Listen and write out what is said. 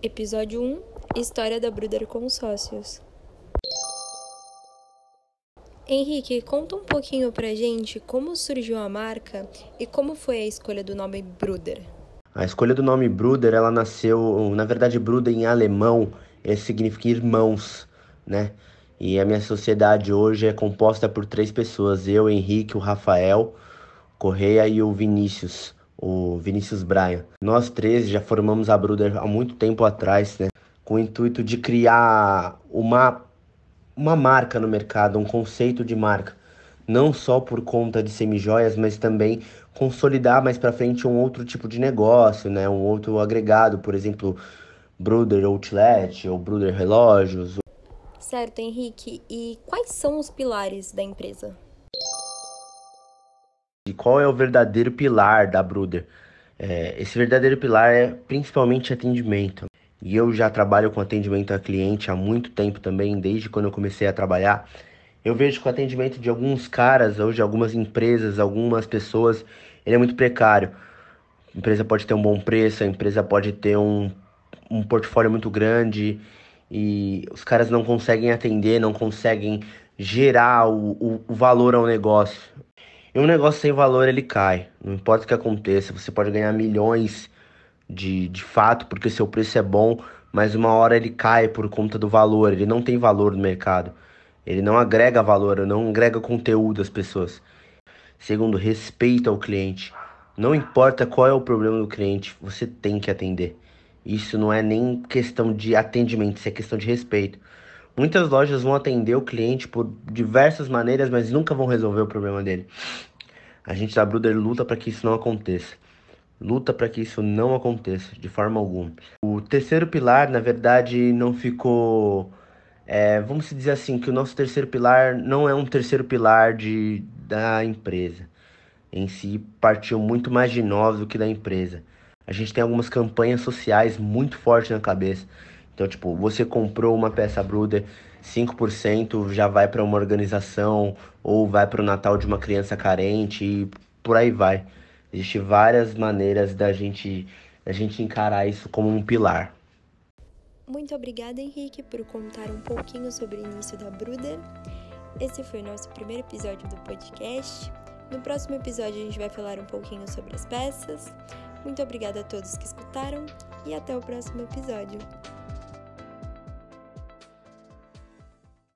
Episódio 1 História da Bruder com os sócios. Henrique, conta um pouquinho pra gente como surgiu a marca e como foi a escolha do nome Bruder. A escolha do nome Bruder, ela nasceu, na verdade, Bruder em alemão significa irmãos, né? E a minha sociedade hoje é composta por três pessoas: eu, Henrique, o Rafael Correia e o Vinícius o Vinícius Bryan. Nós três já formamos a Bruder há muito tempo atrás, né? Com o intuito de criar uma, uma marca no mercado, um conceito de marca. Não só por conta de semijoias, mas também consolidar mais para frente um outro tipo de negócio, né? Um outro agregado, por exemplo, Bruder Outlet ou Bruder Relógios. Certo, Henrique. E quais são os pilares da empresa? Qual é o verdadeiro pilar da Bruder? É, esse verdadeiro pilar é principalmente atendimento. E eu já trabalho com atendimento a cliente há muito tempo também, desde quando eu comecei a trabalhar. Eu vejo que o atendimento de alguns caras, ou de algumas empresas, algumas pessoas, ele é muito precário. A empresa pode ter um bom preço, a empresa pode ter um, um portfólio muito grande e os caras não conseguem atender, não conseguem gerar o, o, o valor ao negócio. Um negócio sem valor ele cai. Não importa o que aconteça, você pode ganhar milhões de, de fato porque seu preço é bom, mas uma hora ele cai por conta do valor. Ele não tem valor no mercado. Ele não agrega valor, não agrega conteúdo às pessoas. Segundo, respeito ao cliente. Não importa qual é o problema do cliente, você tem que atender. Isso não é nem questão de atendimento, isso é questão de respeito. Muitas lojas vão atender o cliente por diversas maneiras, mas nunca vão resolver o problema dele. A gente da Bruder luta para que isso não aconteça. Luta para que isso não aconteça de forma alguma. O terceiro pilar, na verdade, não ficou. É, vamos dizer assim, que o nosso terceiro pilar não é um terceiro pilar de, da empresa. Em si, partiu muito mais de nós do que da empresa. A gente tem algumas campanhas sociais muito fortes na cabeça. Então, tipo, você comprou uma peça Bruder, 5% já vai para uma organização ou vai para o Natal de uma criança carente e por aí vai. Existem várias maneiras da gente, da gente encarar isso como um pilar. Muito obrigada, Henrique, por contar um pouquinho sobre o início da Bruder. Esse foi o nosso primeiro episódio do podcast. No próximo episódio, a gente vai falar um pouquinho sobre as peças. Muito obrigada a todos que escutaram e até o próximo episódio.